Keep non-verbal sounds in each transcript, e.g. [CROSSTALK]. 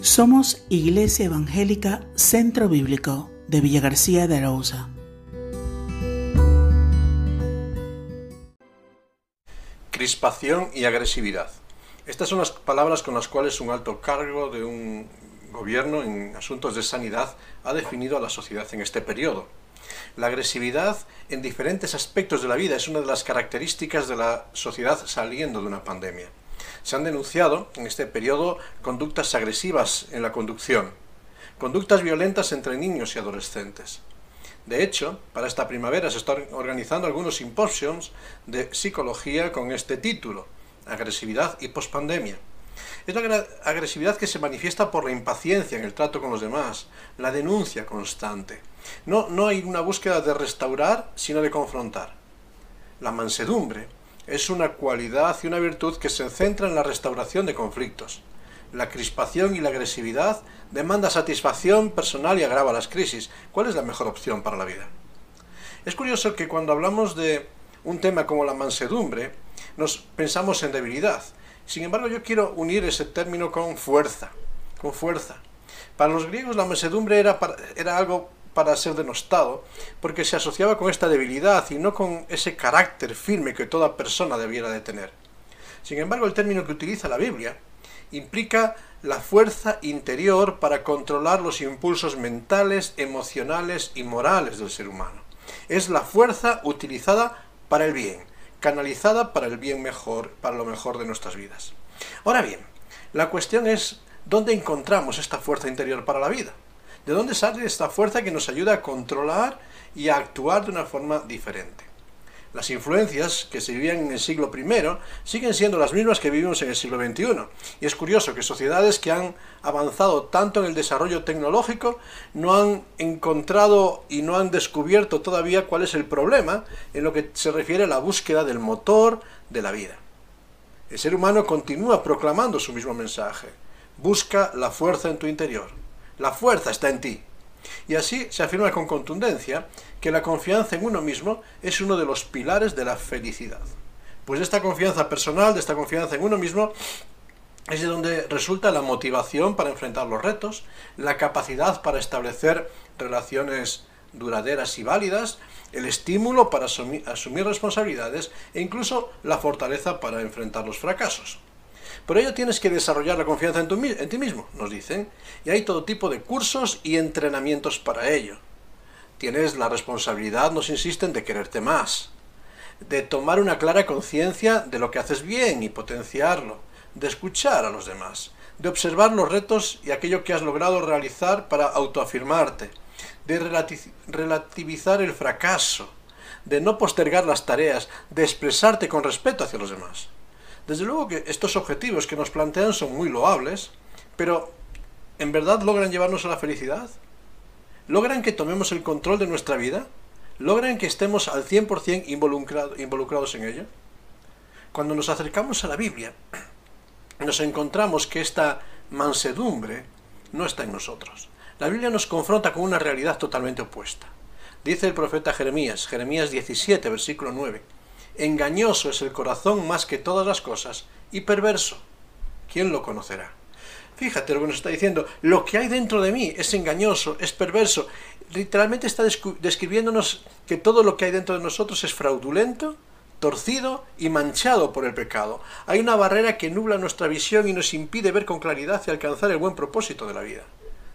Somos Iglesia Evangélica Centro Bíblico de Villa García de Arauza. Crispación y agresividad. Estas son las palabras con las cuales un alto cargo de un gobierno en asuntos de sanidad ha definido a la sociedad en este periodo. La agresividad en diferentes aspectos de la vida es una de las características de la sociedad saliendo de una pandemia. Se han denunciado en este periodo conductas agresivas en la conducción, conductas violentas entre niños y adolescentes. De hecho, para esta primavera se están organizando algunos simposios de psicología con este título, Agresividad y Postpandemia. Es la agresividad que se manifiesta por la impaciencia en el trato con los demás, la denuncia constante. No, no hay una búsqueda de restaurar, sino de confrontar. La mansedumbre es una cualidad y una virtud que se centra en la restauración de conflictos. La crispación y la agresividad demanda satisfacción personal y agrava las crisis. ¿Cuál es la mejor opción para la vida? Es curioso que cuando hablamos de un tema como la mansedumbre, nos pensamos en debilidad. Sin embargo, yo quiero unir ese término con fuerza, con fuerza. Para los griegos la mansedumbre era, era algo para ser denostado, porque se asociaba con esta debilidad y no con ese carácter firme que toda persona debiera de tener. Sin embargo, el término que utiliza la Biblia implica la fuerza interior para controlar los impulsos mentales, emocionales y morales del ser humano. Es la fuerza utilizada para el bien, canalizada para el bien mejor, para lo mejor de nuestras vidas. Ahora bien, la cuestión es dónde encontramos esta fuerza interior para la vida. ¿De dónde sale esta fuerza que nos ayuda a controlar y a actuar de una forma diferente? Las influencias que se vivían en el siglo I siguen siendo las mismas que vivimos en el siglo XXI. Y es curioso que sociedades que han avanzado tanto en el desarrollo tecnológico no han encontrado y no han descubierto todavía cuál es el problema en lo que se refiere a la búsqueda del motor de la vida. El ser humano continúa proclamando su mismo mensaje. Busca la fuerza en tu interior. La fuerza está en ti. Y así se afirma con contundencia que la confianza en uno mismo es uno de los pilares de la felicidad. Pues de esta confianza personal, de esta confianza en uno mismo, es de donde resulta la motivación para enfrentar los retos, la capacidad para establecer relaciones duraderas y válidas, el estímulo para asumir, responsabilidades e incluso la fortaleza para enfrentar los fracasos. Por ello tienes que desarrollar la confianza en, en ti mismo, nos dicen, y hay todo tipo de cursos y entrenamientos para ello. Tienes la responsabilidad, nos insisten, de quererte más, de tomar una clara conciencia de lo que haces bien y potenciarlo, de escuchar a los demás, de observar los retos y aquello que has logrado realizar para autoafirmarte, de relativizar el fracaso, de no postergar las tareas, de expresarte con respeto hacia los demás. Desde luego que estos objetivos que nos plantean son muy loables, pero ¿en verdad logran llevarnos a la felicidad? ¿Logran que tomemos el control de nuestra vida? ¿Logran que estemos al 100% involucrados en ello? Cuando nos acercamos a la Biblia, [CLEARS THROAT] nos encontramos que esta mansedumbre no está en nosotros. La Biblia nos confronta con una realidad totalmente opuesta. Dice el profeta Jeremías, Jeremías 17, versículo 9, Engañoso es el corazón más que todas las cosas y perverso. ¿Quién lo conocerá? Fíjate lo que nos está diciendo. Lo que hay dentro de mí es engañoso, es perverso. Literalmente está describiéndonos que todo lo que hay dentro de nosotros es fraudulento, torcido y manchado por el pecado. Hay una barrera que nubla nuestra visión y nos impide ver con claridad y alcanzar el buen propósito de la vida.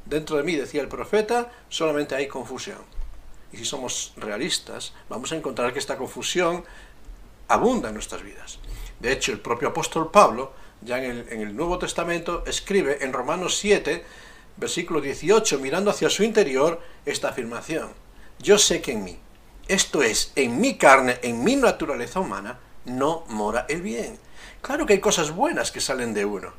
Dentro de mí, decía el profeta, solamente hay confusión. Y si somos realistas, vamos a encontrar que esta confusión abunda en nuestras vidas. De hecho, el propio apóstol Pablo, ya en el, Nuevo Testamento, escribe en Romanos 7, versículo 18, mirando hacia su interior, esta afirmación. Yo sé que en mí, esto es, en mi carne, en mi naturaleza humana, no mora el bien. Claro que hay cosas buenas que salen de uno,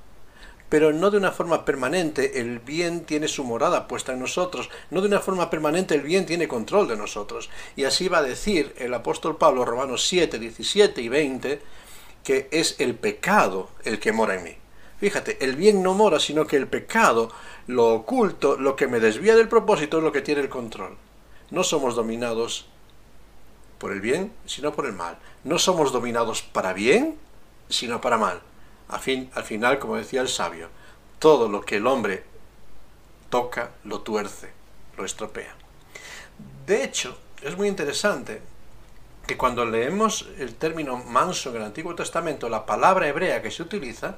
pero no de una forma permanente. El bien tiene su morada puesta en nosotros, no de una forma permanente el bien tiene control de nosotros. Y así va a decir el apóstol Pablo, Romanos 7, 17 y 20, que es el pecado el que mora en mí. Fíjate, el bien no mora, sino que el pecado, lo oculto, lo que me desvía del propósito es lo que tiene el control. No somos dominados por el bien, sino por el mal. No somos dominados para bien, sino para mal. Al, fin, al final, como decía el sabio, todo lo que el hombre toca, lo tuerce, lo estropea. De hecho, es muy interesante que cuando leemos el término manso en el Antiguo Testamento, la palabra hebrea que se utiliza,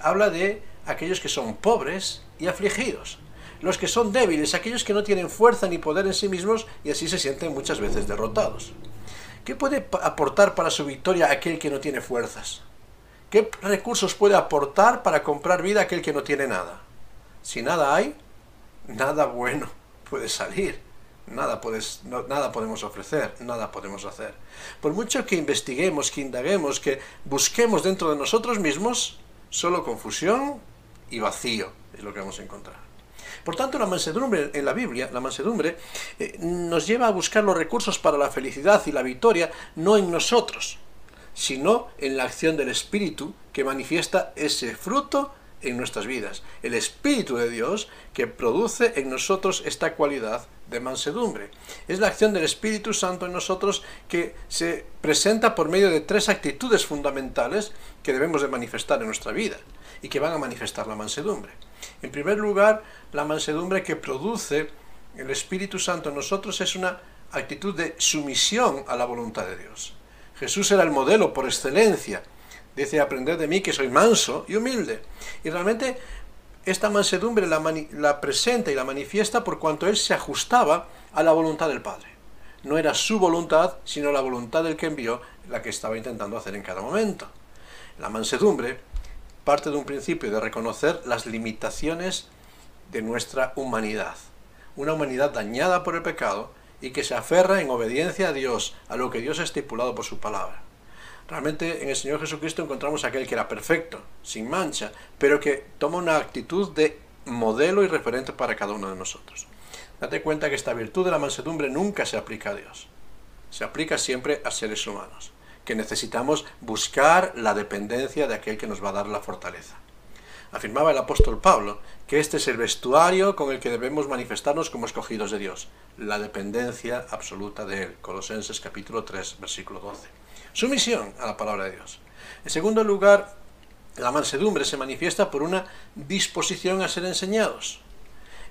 habla de aquellos que son pobres y afligidos. Los que son débiles, aquellos que no tienen fuerza ni poder en sí mismos y así se sienten muchas veces derrotados. ¿Qué puede aportar para su victoria aquel que no tiene fuerzas? ¿Qué recursos puede aportar para comprar vida aquel que no tiene nada? Si nada hay, nada bueno puede salir. Nada, podemos ofrecer, nada podemos hacer. Por mucho que investiguemos, que indaguemos, que busquemos dentro de nosotros mismos, solo confusión y vacío es lo que vamos a encontrar. Por tanto, la mansedumbre en la Biblia, la mansedumbre, eh, nos lleva a buscar los recursos para la felicidad y la victoria no en nosotros, sino en la acción del Espíritu que manifiesta ese fruto en nuestras vidas. El Espíritu de Dios que produce en nosotros esta cualidad de mansedumbre. Es la acción del Espíritu Santo en nosotros que se presenta por medio de tres actitudes fundamentales que debemos de manifestar en nuestra vida y que van a manifestar la mansedumbre. En primer lugar, la mansedumbre que produce el Espíritu Santo en nosotros es una actitud de sumisión a la voluntad de Dios. Jesús era el modelo por excelencia. Dice, aprended de mí que soy manso y humilde. Y realmente esta mansedumbre la, la, presenta y la manifiesta por cuanto él se ajustaba a la voluntad del Padre. No era su voluntad, sino la voluntad del que envió la que estaba intentando hacer en cada momento. La mansedumbre parte de un principio de reconocer las limitaciones de nuestra humanidad. Una humanidad dañada por el pecado y que se aferra en obediencia a Dios, a lo que Dios ha estipulado por su palabra. Realmente en el Señor Jesucristo encontramos aquel que era perfecto, sin mancha, pero que toma una actitud de modelo y referente para cada uno de nosotros. Date cuenta que esta virtud de la mansedumbre nunca se aplica a Dios. Se aplica siempre a seres humanos, que necesitamos buscar la dependencia de aquel que nos va a dar la fortaleza. Afirmaba el apóstol Pablo que este es el vestuario con el que debemos manifestarnos como escogidos de Dios, la dependencia absoluta de Él. Colosenses capítulo 3, versículo 12. Sumisión a la palabra de Dios. En segundo lugar, la mansedumbre se manifiesta por una disposición a ser enseñados.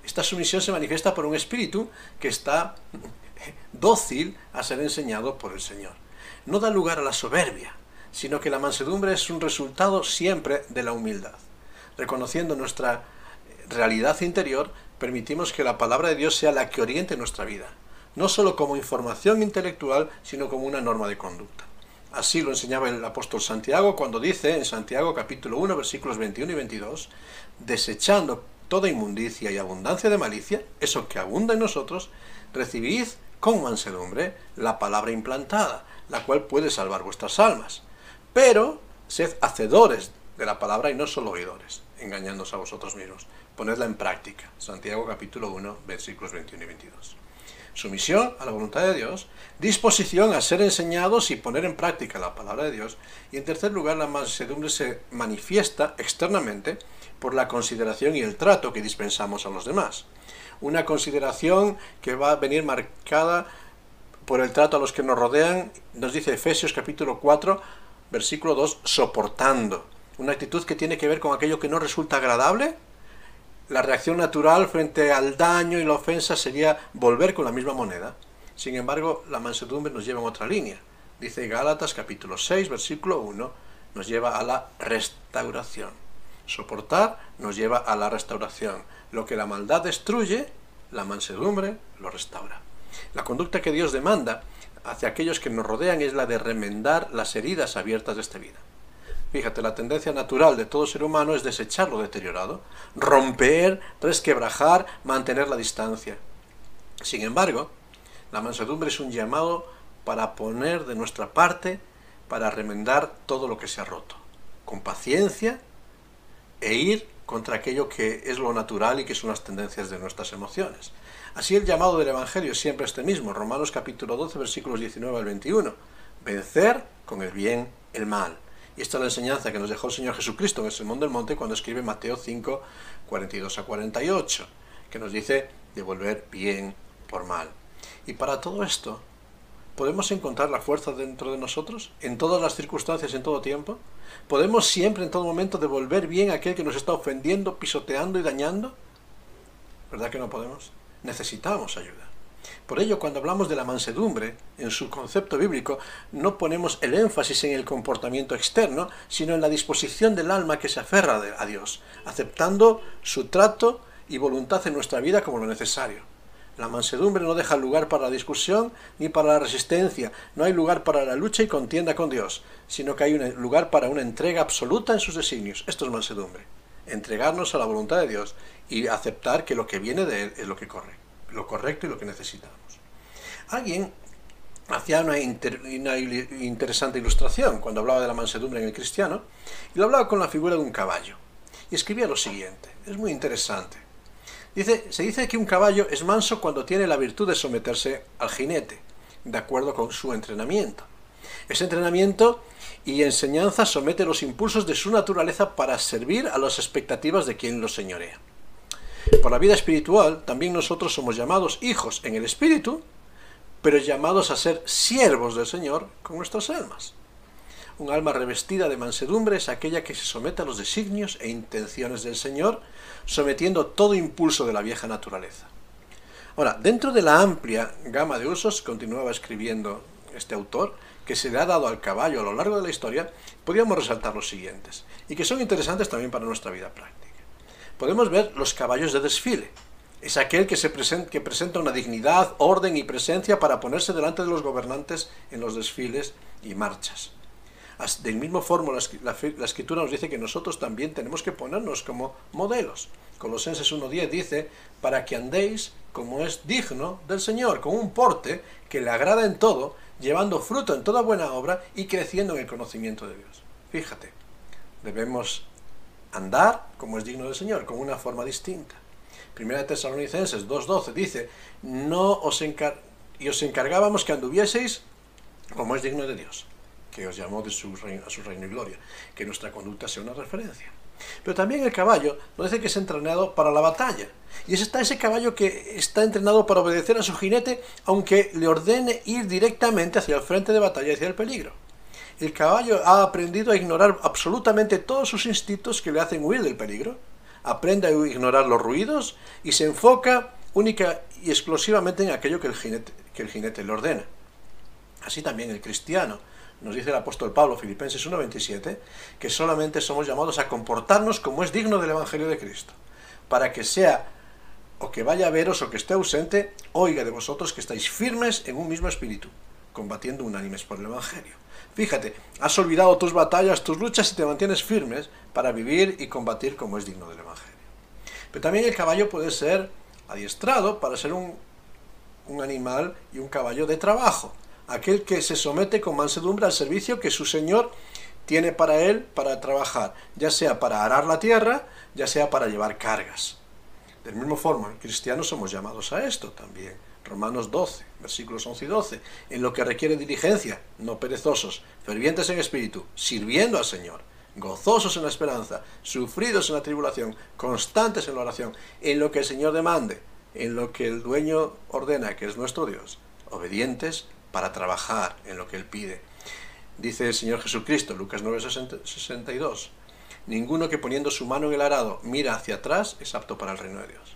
Esta sumisión se manifiesta por un espíritu que está [LAUGHS] dócil a ser enseñado por el Señor. No da lugar a la soberbia, sino que la mansedumbre es un resultado siempre de la humildad. Reconociendo nuestra realidad interior, permitimos que la palabra de Dios sea la que oriente nuestra vida, no solo como información intelectual, sino como una norma de conducta. Así lo enseñaba el apóstol Santiago cuando dice en Santiago capítulo 1 versículos 21 y 22, desechando toda inmundicia y abundancia de malicia, eso que abunda en nosotros, recibid con mansedumbre la palabra implantada, la cual puede salvar vuestras almas. Pero sed hacedores de la palabra y no solo oidores, engañándose a vosotros mismos. Ponedla en práctica. Santiago capítulo 1 versículos 21 y 22 sumisión a la voluntad de Dios, disposición a ser enseñados y poner en práctica la palabra de Dios, y en tercer lugar la mansedumbre se manifiesta externamente por la consideración y el trato que dispensamos a los demás. Una consideración que va a venir marcada por el trato a los que nos rodean, nos dice Efesios capítulo 4, versículo 2, soportando. Una actitud que tiene que ver con aquello que no resulta agradable, la reacción natural frente al daño y la ofensa sería volver con la misma moneda. Sin embargo, la mansedumbre nos lleva en otra línea. Dice Gálatas capítulo 6, versículo 1, nos lleva a la restauración. Soportar nos lleva a la restauración. Lo que la maldad destruye, la mansedumbre lo restaura. La conducta que Dios demanda hacia aquellos que nos rodean es la de remendar las heridas abiertas de esta vida. Fíjate, la tendencia natural de todo ser humano es desechar lo deteriorado, romper, resquebrajar, mantener la distancia. Sin embargo, la mansedumbre es un llamado para poner de nuestra parte para remendar todo lo que se ha roto, con paciencia e ir contra aquello que es lo natural y que son las tendencias de nuestras emociones. Así el llamado del Evangelio es siempre este mismo, Romanos capítulo 12, versículos 19 al 21, vencer con el bien el mal. Y esta es la enseñanza que nos dejó el Señor Jesucristo en el Sermón del Monte cuando escribe Mateo 5, 42 a 48, que nos dice devolver bien por mal. Y para todo esto, ¿podemos encontrar la fuerza dentro de nosotros? ¿En todas las circunstancias, en todo tiempo? ¿Podemos siempre, en todo momento, devolver bien a aquel que nos está ofendiendo, pisoteando y dañando? ¿Verdad que no podemos? Necesitamos ayuda. Por ello, cuando hablamos de la mansedumbre, en su concepto bíblico, no ponemos el énfasis en el comportamiento externo, sino en la disposición del alma que se aferra a Dios, aceptando su trato y voluntad en nuestra vida como lo necesario. La mansedumbre no deja lugar para la discusión ni para la resistencia, no hay lugar para la lucha y contienda con Dios, sino que hay un lugar para una entrega absoluta en sus designios. Esto es mansedumbre. Entregarnos a la voluntad de Dios y aceptar que lo que viene de Él es lo que corre, lo correcto y lo que necesitamos. Alguien hacía una, interesante ilustración cuando hablaba de la mansedumbre en el cristiano, y lo hablaba con la figura de un caballo. Y escribía lo siguiente, es muy interesante. Dice, se dice que un caballo es manso cuando tiene la virtud de someterse al jinete, de acuerdo con su entrenamiento. Ese entrenamiento y enseñanza somete los impulsos de su naturaleza para servir a las expectativas de quien lo señorea. Por la vida espiritual, también nosotros somos llamados hijos en el espíritu, pero llamados a ser siervos del Señor con nuestras almas. Un alma revestida de mansedumbre es aquella que se somete a los designios e intenciones del Señor, sometiendo todo impulso de la vieja naturaleza. Ahora, dentro de la amplia gama de usos, continuaba escribiendo este autor, que se le ha dado al caballo a lo largo de la historia, podríamos resaltar los siguientes, y que son interesantes también para nuestra vida práctica. Podemos ver los caballos de desfile. Es aquel que, se presenta, una dignidad, orden y presencia para ponerse delante de los gobernantes en los desfiles y marchas. Del mismo forma, la, escritura nos dice que nosotros también tenemos que ponernos como modelos. Colosenses 1.10 dice, para que andéis como es digno del Señor, con un porte que le agrada en todo, llevando fruto en toda buena obra y creciendo en el conocimiento de Dios. Fíjate, debemos andar como es digno del Señor, con una forma distinta. Primera de Tesalonicenses 2.12 dice, no os y os encargábamos que anduvieseis como es digno de Dios que os llamó de su reino, a su reino y gloria, que nuestra conducta sea una referencia. Pero también el caballo nos dice que es entrenado para la batalla. Y es está ese caballo que está entrenado para obedecer a su jinete, aunque le ordene ir directamente hacia el frente de batalla, hacia el peligro. El caballo ha aprendido a ignorar absolutamente todos sus instintos que le hacen huir del peligro. Aprende a ignorar los ruidos y se enfoca única y exclusivamente en aquello que el jinete, le ordena. Así también el cristiano nos dice el apóstol Pablo, Filipenses 1.27, que solamente somos llamados a comportarnos como es digno del Evangelio de Cristo, para que sea o que vaya a veros o que esté ausente, oiga de vosotros que estáis firmes en un mismo espíritu, combatiendo unánimes por el Evangelio. Fíjate, has olvidado tus batallas, tus luchas y te mantienes firmes para vivir y combatir como es digno del Evangelio. Pero también el caballo puede ser adiestrado para ser un, un animal y un caballo de trabajo aquel que se somete con mansedumbre al servicio que su Señor tiene para él para trabajar, ya sea para arar la tierra, ya sea para llevar cargas. Del mismo forma, cristianos somos llamados a esto también. Romanos 12, versículos 11 y 12, en lo que requiere diligencia, no perezosos, fervientes en espíritu, sirviendo al Señor, gozosos en la esperanza, sufridos en la tribulación, constantes en la oración, en lo que el Señor demande, en lo que el dueño ordena, que es nuestro Dios, obedientes para trabajar en lo que Él pide. Dice el Señor Jesucristo, Lucas 9:62, ninguno que poniendo su mano en el arado mira hacia atrás es apto para el reino de Dios.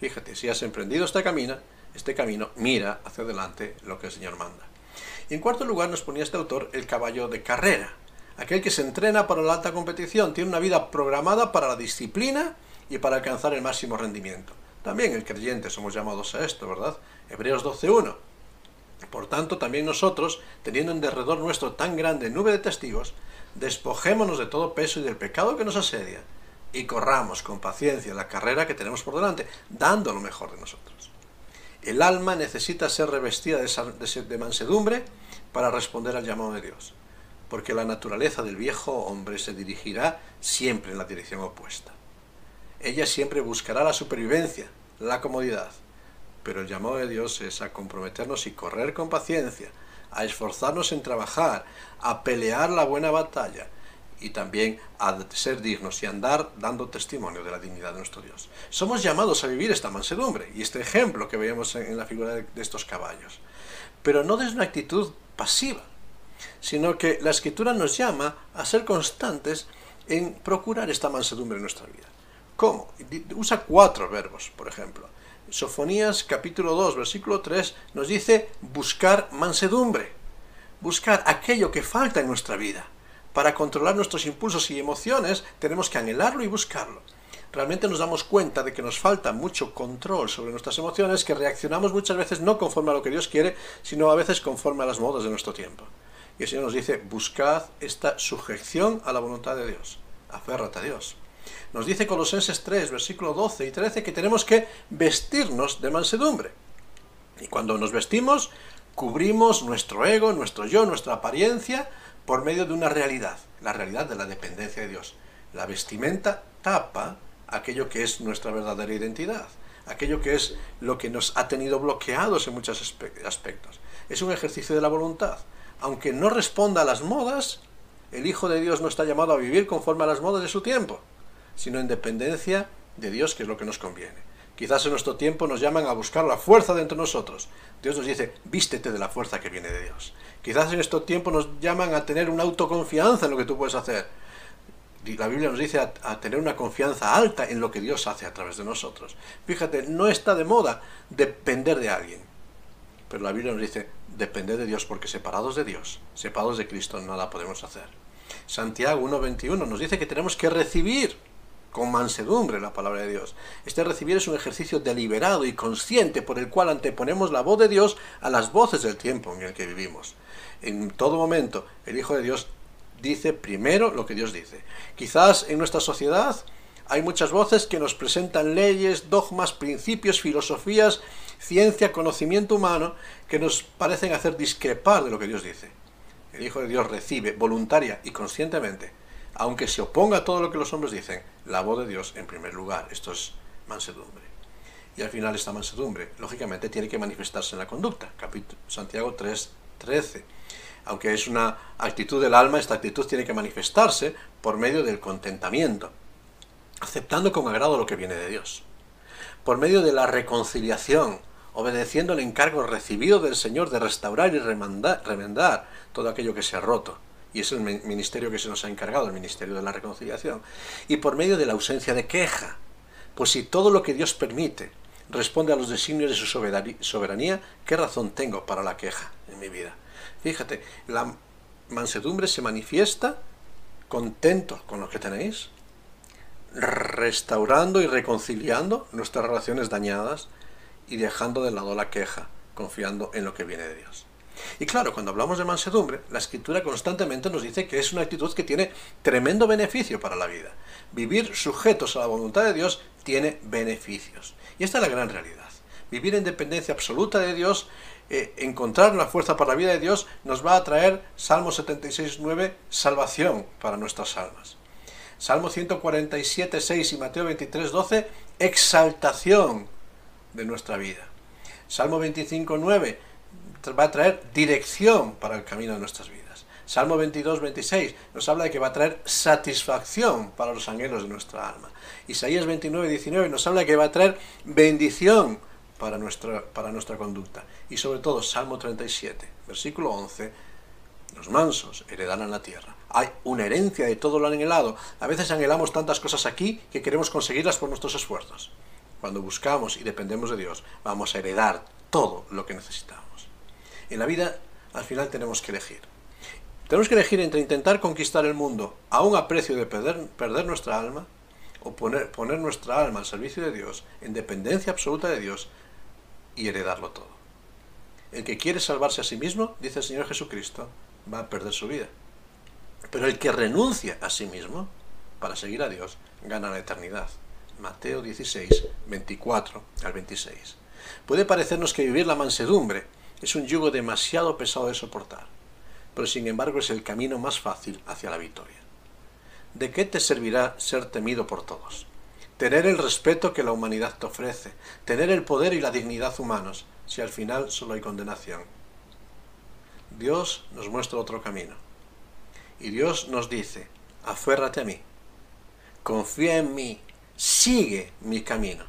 Fíjate, si has emprendido este camino, este camino, mira hacia adelante lo que el Señor manda. Y en cuarto lugar nos ponía este autor el caballo de carrera, aquel que se entrena para la alta competición, tiene una vida programada para la disciplina y para alcanzar el máximo rendimiento. También el creyente somos llamados a esto, ¿verdad? Hebreos 12.1 por tanto, también nosotros, teniendo en derredor nuestro tan grande nube de testigos, despojémonos de todo peso y del pecado que nos asedia, y corramos con paciencia la carrera que tenemos por delante, dando lo mejor de nosotros. El alma necesita ser revestida de mansedumbre para responder al llamado de Dios, porque la naturaleza del viejo hombre se dirigirá siempre en la dirección opuesta. Ella siempre buscará la supervivencia, la comodidad, pero el llamado de Dios es a comprometernos y correr con paciencia, a esforzarnos en trabajar, a pelear la buena batalla y también a ser dignos y andar dando testimonio de la dignidad de nuestro Dios. Somos llamados a vivir esta mansedumbre y este ejemplo que veíamos en la figura de estos caballos, pero no desde una actitud pasiva, sino que la escritura nos llama a ser constantes en procurar esta mansedumbre en nuestra vida ¿Cómo? Usa cuatro verbos, por ejemplo. Sofonías capítulo 2, versículo 3 nos dice buscar mansedumbre, buscar aquello que falta en nuestra vida. Para controlar nuestros impulsos y emociones tenemos que anhelarlo y buscarlo. Realmente nos damos cuenta de que nos falta mucho control sobre nuestras emociones, que reaccionamos muchas veces no conforme a lo que Dios quiere, sino a veces conforme a las modas de nuestro tiempo. Y el Señor nos dice, buscad esta sujeción a la voluntad de Dios. Aférrate a Dios. Nos dice Colosenses 3, versículo 12 y 13, que tenemos que vestirnos de mansedumbre. Y cuando nos vestimos, cubrimos nuestro ego, nuestro yo, nuestra apariencia, por medio de una realidad, la realidad de la dependencia de Dios. La vestimenta tapa aquello que es nuestra verdadera identidad, aquello que es lo que nos ha tenido bloqueados en muchos aspectos. Es un ejercicio de la voluntad. Aunque no responda a las modas, el Hijo de Dios no está llamado a vivir conforme a las modas de su tiempo sino en dependencia de Dios, que es lo que nos conviene. Quizás en nuestro tiempo nos llaman a buscar la fuerza dentro de nosotros. Dios nos dice, vístete de la fuerza que viene de Dios. Quizás en este tiempo nos llaman a tener una autoconfianza en lo que tú puedes hacer. La Biblia nos dice a, a, tener una confianza alta en lo que Dios hace a través de nosotros. Fíjate, no está de moda depender de alguien. Pero la Biblia nos dice, depender de Dios porque separados de Dios, separados de Cristo, nada podemos hacer. Santiago 1.21 nos dice que tenemos que recibir con mansedumbre la palabra de Dios. Este recibir es un ejercicio deliberado y consciente por el cual anteponemos la voz de Dios a las voces del tiempo en el que vivimos. En todo momento, el Hijo de Dios dice primero lo que Dios dice. Quizás en nuestra sociedad hay muchas voces que nos presentan leyes, dogmas, principios, filosofías, ciencia, conocimiento humano, que nos parecen hacer discrepar de lo que Dios dice. El Hijo de Dios recibe voluntaria y conscientemente aunque se oponga a todo lo que los hombres dicen, la voz de Dios en primer lugar. Esto es mansedumbre. Y al final esta mansedumbre, lógicamente, tiene que manifestarse en la conducta. Santiago 3, 13. Aunque es una actitud del alma, esta actitud tiene que manifestarse por medio del contentamiento, aceptando con agrado lo que viene de Dios. Por medio de la reconciliación, obedeciendo el encargo recibido del Señor de restaurar y remendar todo aquello que se ha roto y es el ministerio que se nos ha encargado, el ministerio de la reconciliación, y por medio de la ausencia de queja. Pues si todo lo que Dios permite responde a los designios de su soberanía, ¿qué razón tengo para la queja en mi vida? Fíjate, la mansedumbre se manifiesta contento con lo que tenéis, restaurando y reconciliando nuestras relaciones dañadas y dejando de lado la queja, confiando en lo que viene de Dios. Y claro, cuando hablamos de mansedumbre, la escritura constantemente nos dice que es una actitud que tiene tremendo beneficio para la vida. Vivir sujetos a la voluntad de Dios tiene beneficios. Y esta es la gran realidad. Vivir en dependencia absoluta de Dios, eh, encontrar la fuerza para la vida de Dios, nos va a traer, Salmo 76.9, salvación para nuestras almas. Salmo 147.6 y Mateo 23.12, exaltación de nuestra vida. Salmo 25.9, va a traer dirección para el camino de nuestras vidas. Salmo 22, 26 nos habla de que va a traer satisfacción para los anhelos de nuestra alma. Isaías 29, 19 nos habla de que va a traer bendición para nuestra, para nuestra conducta. Y sobre todo, Salmo 37, versículo 11, los mansos heredarán la tierra. Hay una herencia de todo lo anhelado. A veces anhelamos tantas cosas aquí que queremos conseguirlas por nuestros esfuerzos. Cuando buscamos y dependemos de Dios, vamos a heredar todo lo que necesitamos. En la vida, al final, tenemos que elegir. Tenemos que elegir entre intentar conquistar el mundo a un aprecio de perder, perder nuestra alma o poner, poner nuestra alma al servicio de Dios, en dependencia absoluta de Dios y heredarlo todo. El que quiere salvarse a sí mismo, dice el Señor Jesucristo, va a perder su vida. Pero el que renuncia a sí mismo para seguir a Dios, gana la eternidad. Mateo 16, 24 al 26. Puede parecernos que vivir la mansedumbre es un yugo demasiado pesado de soportar, pero sin embargo es el camino más fácil hacia la victoria. ¿De qué te servirá ser temido por todos? Tener el respeto que la humanidad te ofrece, tener el poder y la dignidad humanos, si al final solo hay condenación. Dios nos muestra otro camino. Y Dios nos dice, aférrate a mí, confía en mí, sigue mi camino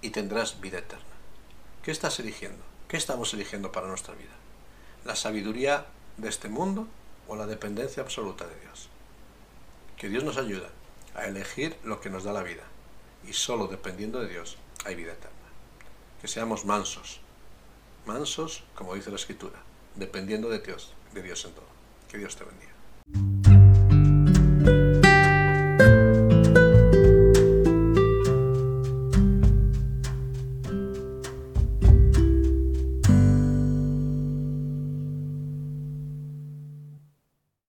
y tendrás vida eterna. ¿Qué estás eligiendo? ¿Qué estamos eligiendo para nuestra vida? ¿La sabiduría de este mundo o la dependencia absoluta de Dios? Que Dios nos ayude a elegir lo que nos da la vida y solo dependiendo de Dios hay vida eterna. Que seamos mansos, mansos, como dice la Escritura, dependiendo de Dios, de Dios en todo. Que Dios te bendiga.